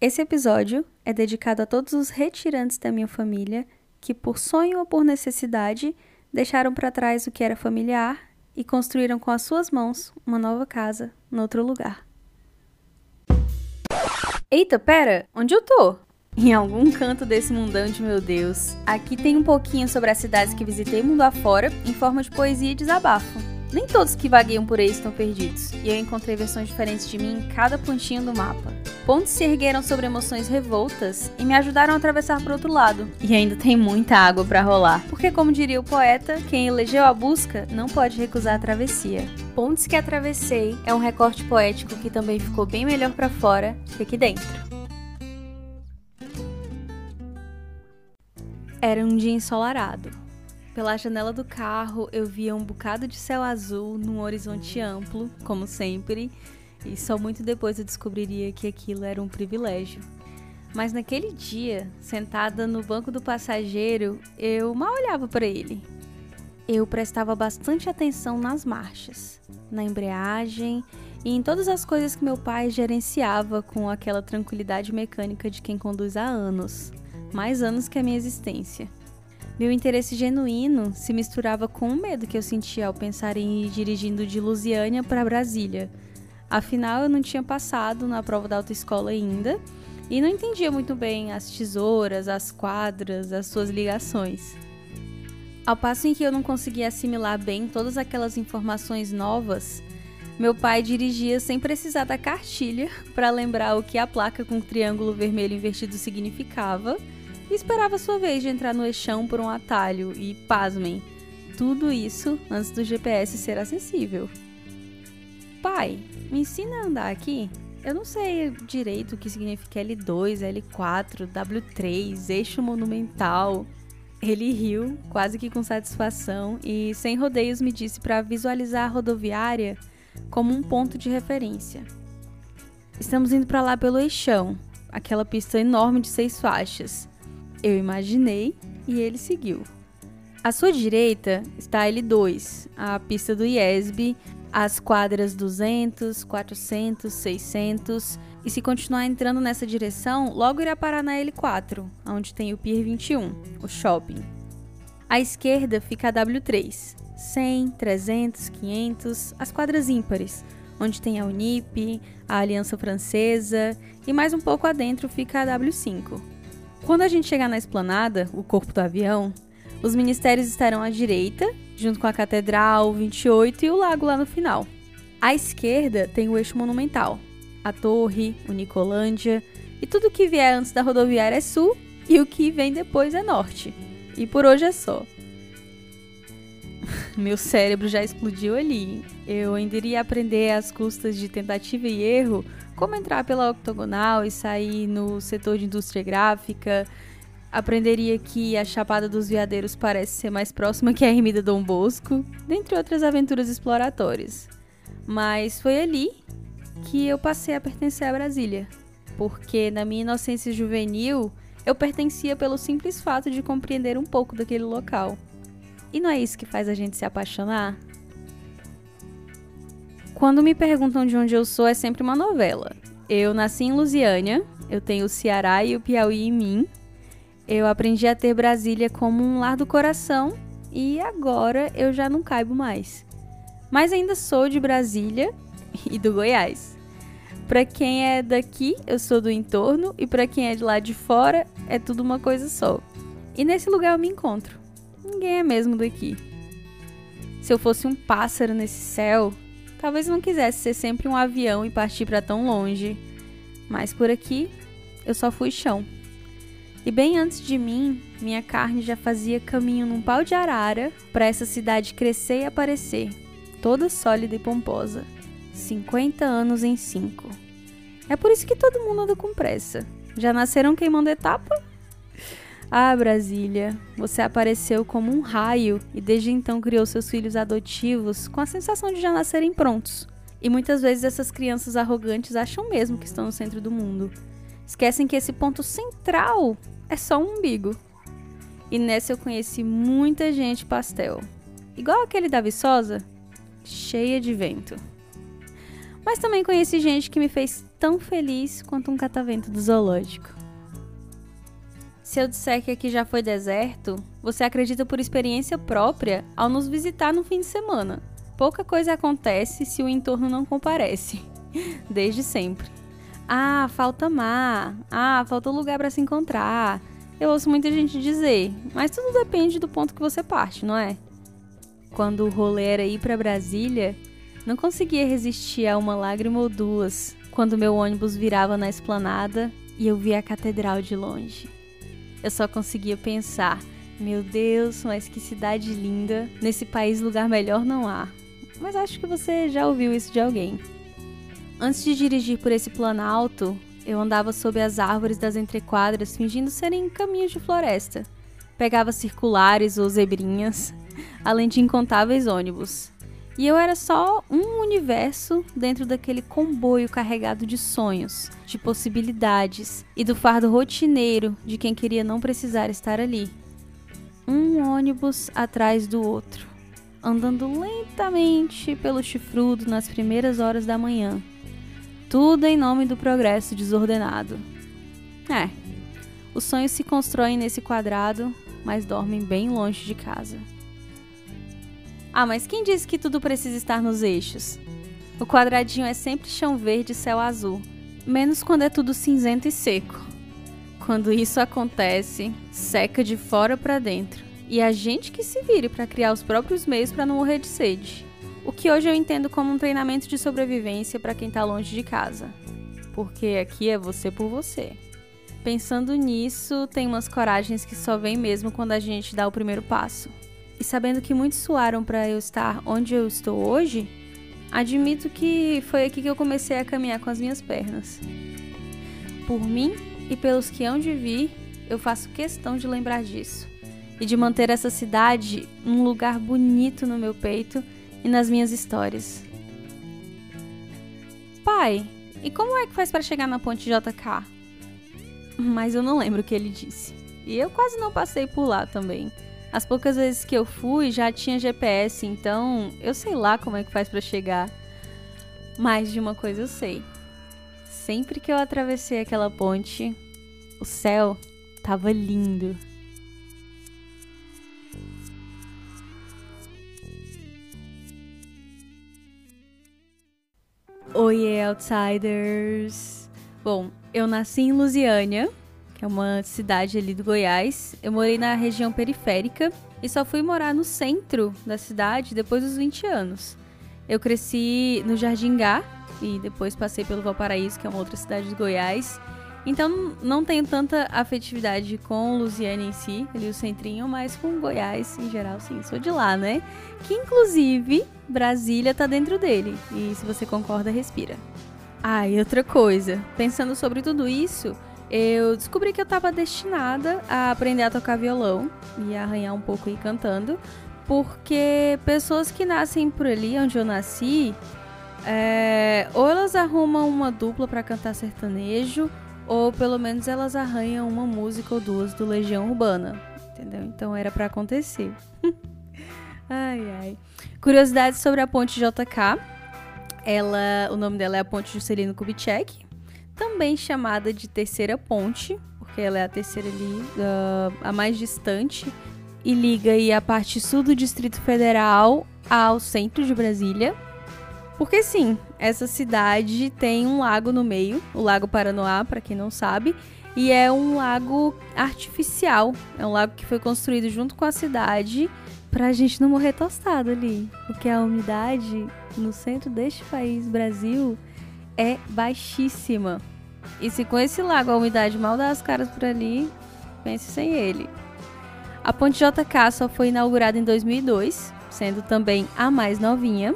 Esse episódio é dedicado a todos os retirantes da minha família que, por sonho ou por necessidade, deixaram para trás o que era familiar e construíram com as suas mãos uma nova casa em outro lugar. Eita, pera, onde eu tô? Em algum canto desse mundão de meu Deus. Aqui tem um pouquinho sobre as cidades que visitei mundo afora, em forma de poesia e desabafo. Nem todos que vagueiam por aí estão perdidos, e eu encontrei versões diferentes de mim em cada pontinho do mapa. Pontes se ergueram sobre emoções revoltas e me ajudaram a atravessar para outro lado. E ainda tem muita água para rolar, porque como diria o poeta, quem elegeu a busca não pode recusar a travessia. Pontes que atravessei é um recorte poético que também ficou bem melhor para fora que aqui dentro. Era um dia ensolarado. Pela janela do carro eu via um bocado de céu azul num horizonte amplo, como sempre, e só muito depois eu descobriria que aquilo era um privilégio. Mas naquele dia, sentada no banco do passageiro, eu mal olhava para ele. Eu prestava bastante atenção nas marchas, na embreagem e em todas as coisas que meu pai gerenciava com aquela tranquilidade mecânica de quem conduz há anos mais anos que a minha existência. Meu interesse genuíno se misturava com o medo que eu sentia ao pensar em ir dirigindo de Lusiânia para Brasília. Afinal, eu não tinha passado na prova da autoescola ainda e não entendia muito bem as tesouras, as quadras, as suas ligações. Ao passo em que eu não conseguia assimilar bem todas aquelas informações novas, meu pai dirigia sem precisar da cartilha para lembrar o que a placa com o triângulo vermelho invertido significava e esperava sua vez de entrar no eixão por um atalho e, pasmem, tudo isso antes do GPS ser acessível. Pai, me ensina a andar aqui? Eu não sei direito o que significa L2, L4, W3, eixo monumental. Ele riu, quase que com satisfação, e sem rodeios me disse para visualizar a rodoviária como um ponto de referência. Estamos indo para lá pelo eixão, aquela pista enorme de seis faixas. Eu imaginei e ele seguiu. À sua direita está a L2, a pista do IESB, as quadras 200, 400, 600. E se continuar entrando nessa direção, logo irá parar na L4, onde tem o Pier 21, o shopping. À esquerda fica a W3, 100, 300, 500, as quadras ímpares, onde tem a Unip, a Aliança Francesa e mais um pouco adentro fica a W5, quando a gente chegar na esplanada, o corpo do avião, os ministérios estarão à direita, junto com a Catedral, 28 e o lago lá no final. À esquerda tem o eixo monumental, a torre, o Nicolândia, e tudo que vier antes da rodoviária é sul e o que vem depois é norte. E por hoje é só. Meu cérebro já explodiu ali. Eu ainda iria aprender às custas de tentativa e erro como entrar pela octogonal e sair no setor de indústria gráfica. Aprenderia que a Chapada dos Veadeiros parece ser mais próxima que a Ermida Dom Bosco, dentre outras aventuras exploratórias. Mas foi ali que eu passei a pertencer a Brasília, porque na minha inocência juvenil eu pertencia pelo simples fato de compreender um pouco daquele local. E não é isso que faz a gente se apaixonar? Quando me perguntam de onde eu sou, é sempre uma novela. Eu nasci em Lusiânia, eu tenho o Ceará e o Piauí em mim. Eu aprendi a ter Brasília como um lar do coração e agora eu já não caibo mais. Mas ainda sou de Brasília e do Goiás. Para quem é daqui, eu sou do entorno e para quem é de lá de fora, é tudo uma coisa só. E nesse lugar eu me encontro. Ninguém é mesmo daqui. Se eu fosse um pássaro nesse céu, Talvez não quisesse ser sempre um avião e partir para tão longe, mas por aqui eu só fui chão. E bem antes de mim, minha carne já fazia caminho num pau de arara para essa cidade crescer e aparecer, toda sólida e pomposa. 50 anos em 5. É por isso que todo mundo anda com pressa. Já nasceram queimando etapa? Ah, Brasília, você apareceu como um raio e desde então criou seus filhos adotivos com a sensação de já nascerem prontos. E muitas vezes essas crianças arrogantes acham mesmo que estão no centro do mundo. Esquecem que esse ponto central é só um umbigo. E nessa eu conheci muita gente pastel. Igual aquele da Viçosa, cheia de vento. mas também conheci gente que me fez tão feliz quanto um catavento do zoológico. Se eu disser que aqui já foi deserto, você acredita por experiência própria ao nos visitar no fim de semana. Pouca coisa acontece se o entorno não comparece. Desde sempre. Ah, falta mar. Ah, falta lugar para se encontrar. Eu ouço muita gente dizer, mas tudo depende do ponto que você parte, não é? Quando o rolê era ir para Brasília, não conseguia resistir a uma lágrima ou duas quando meu ônibus virava na esplanada e eu via a catedral de longe. Eu só conseguia pensar: meu Deus, mas que cidade linda! Nesse país, lugar melhor não há. Mas acho que você já ouviu isso de alguém. Antes de dirigir por esse planalto, eu andava sob as árvores das entrequadras fingindo serem caminhos de floresta. Pegava circulares ou zebrinhas, além de incontáveis ônibus. E eu era só um universo dentro daquele comboio carregado de sonhos, de possibilidades e do fardo rotineiro de quem queria não precisar estar ali. Um ônibus atrás do outro, andando lentamente pelo chifrudo nas primeiras horas da manhã. Tudo em nome do progresso desordenado. É, os sonhos se constroem nesse quadrado, mas dormem bem longe de casa. Ah, mas quem disse que tudo precisa estar nos eixos? O quadradinho é sempre chão verde e céu azul, menos quando é tudo cinzento e seco. Quando isso acontece, seca de fora para dentro. E a gente que se vire para criar os próprios meios para não morrer de sede. O que hoje eu entendo como um treinamento de sobrevivência para quem está longe de casa. Porque aqui é você por você. Pensando nisso, tem umas coragens que só vem mesmo quando a gente dá o primeiro passo. E sabendo que muitos suaram para eu estar onde eu estou hoje, admito que foi aqui que eu comecei a caminhar com as minhas pernas. Por mim e pelos que hão de vir, eu faço questão de lembrar disso e de manter essa cidade um lugar bonito no meu peito e nas minhas histórias. Pai, e como é que faz para chegar na ponte JK? Mas eu não lembro o que ele disse. E eu quase não passei por lá também. As poucas vezes que eu fui já tinha GPS, então eu sei lá como é que faz para chegar. Mas de uma coisa eu sei. Sempre que eu atravessei aquela ponte, o céu tava lindo. Oi, Outsiders! Bom, eu nasci em Lusiânia, que é uma cidade ali do Goiás. Eu morei na região periférica e só fui morar no centro da cidade depois dos 20 anos. Eu cresci no Jardim Gá e depois passei pelo Valparaíso, que é uma outra cidade do Goiás. Então não tenho tanta afetividade com Lusiana em si, ali o centrinho, mas com Goiás em geral, sim, sou de lá, né? Que inclusive Brasília tá dentro dele. E se você concorda, respira. Ah, e outra coisa, pensando sobre tudo isso, eu descobri que eu estava destinada a aprender a tocar violão e arranhar um pouco aí cantando, porque pessoas que nascem por ali onde eu nasci, é, ou elas arrumam uma dupla para cantar sertanejo, ou pelo menos elas arranham uma música ou duas do Legião Urbana, entendeu? Então era para acontecer. ai ai. Curiosidades sobre a ponte JK. Ela, o nome dela é a Ponte Juscelino Kubitschek, também chamada de Terceira Ponte, porque ela é a terceira ali, uh, a mais distante, e liga aí a parte sul do Distrito Federal ao centro de Brasília. Porque sim, essa cidade tem um lago no meio, o Lago Paranoá, para quem não sabe, e é um lago artificial. É um lago que foi construído junto com a cidade para a gente não morrer tostado ali, porque a umidade no centro deste país, Brasil, é baixíssima. E se com esse lago a umidade mal dá as caras por ali, pense sem ele. A ponte JK só foi inaugurada em 2002, sendo também a mais novinha.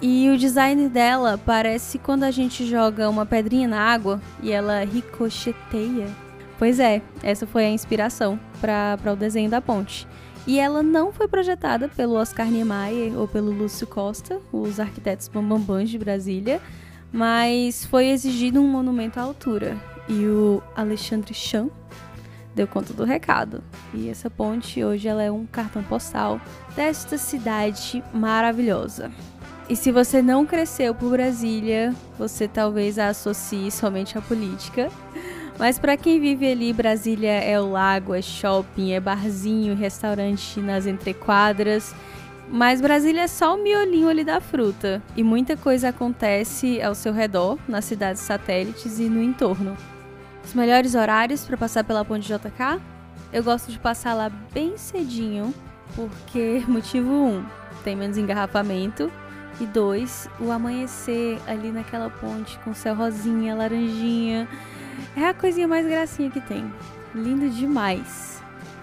E o design dela parece quando a gente joga uma pedrinha na água e ela ricocheteia. Pois é, essa foi a inspiração para o desenho da ponte. E ela não foi projetada pelo Oscar Niemeyer ou pelo Lúcio Costa, os arquitetos bambambãs de Brasília, mas foi exigido um monumento à altura e o Alexandre Chan deu conta do recado. E essa ponte hoje ela é um cartão postal desta cidade maravilhosa. E se você não cresceu por Brasília, você talvez a associe somente à política. Mas para quem vive ali, Brasília é o lago, é shopping, é barzinho, restaurante nas entrequadras. Mas Brasília é só o miolinho ali da fruta. E muita coisa acontece ao seu redor, nas cidades satélites e no entorno. Os melhores horários para passar pela ponte JK? Eu gosto de passar lá bem cedinho, porque motivo 1, um, tem menos engarrafamento. E dois, o amanhecer ali naquela ponte com céu rosinha, laranjinha. É a coisinha mais gracinha que tem. Lindo demais.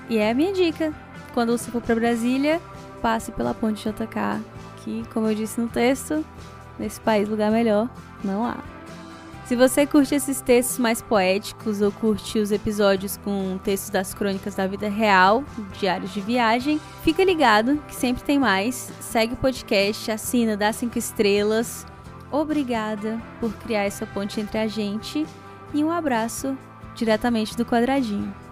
E é a minha dica. Quando você for para Brasília, passe pela ponte JK, que, como eu disse no texto, nesse país lugar melhor não há. Se você curte esses textos mais poéticos ou curte os episódios com textos das crônicas da vida real, diários de viagem, fica ligado que sempre tem mais. Segue o podcast, assina, dá cinco estrelas. Obrigada por criar essa ponte entre a gente e um abraço diretamente do quadradinho.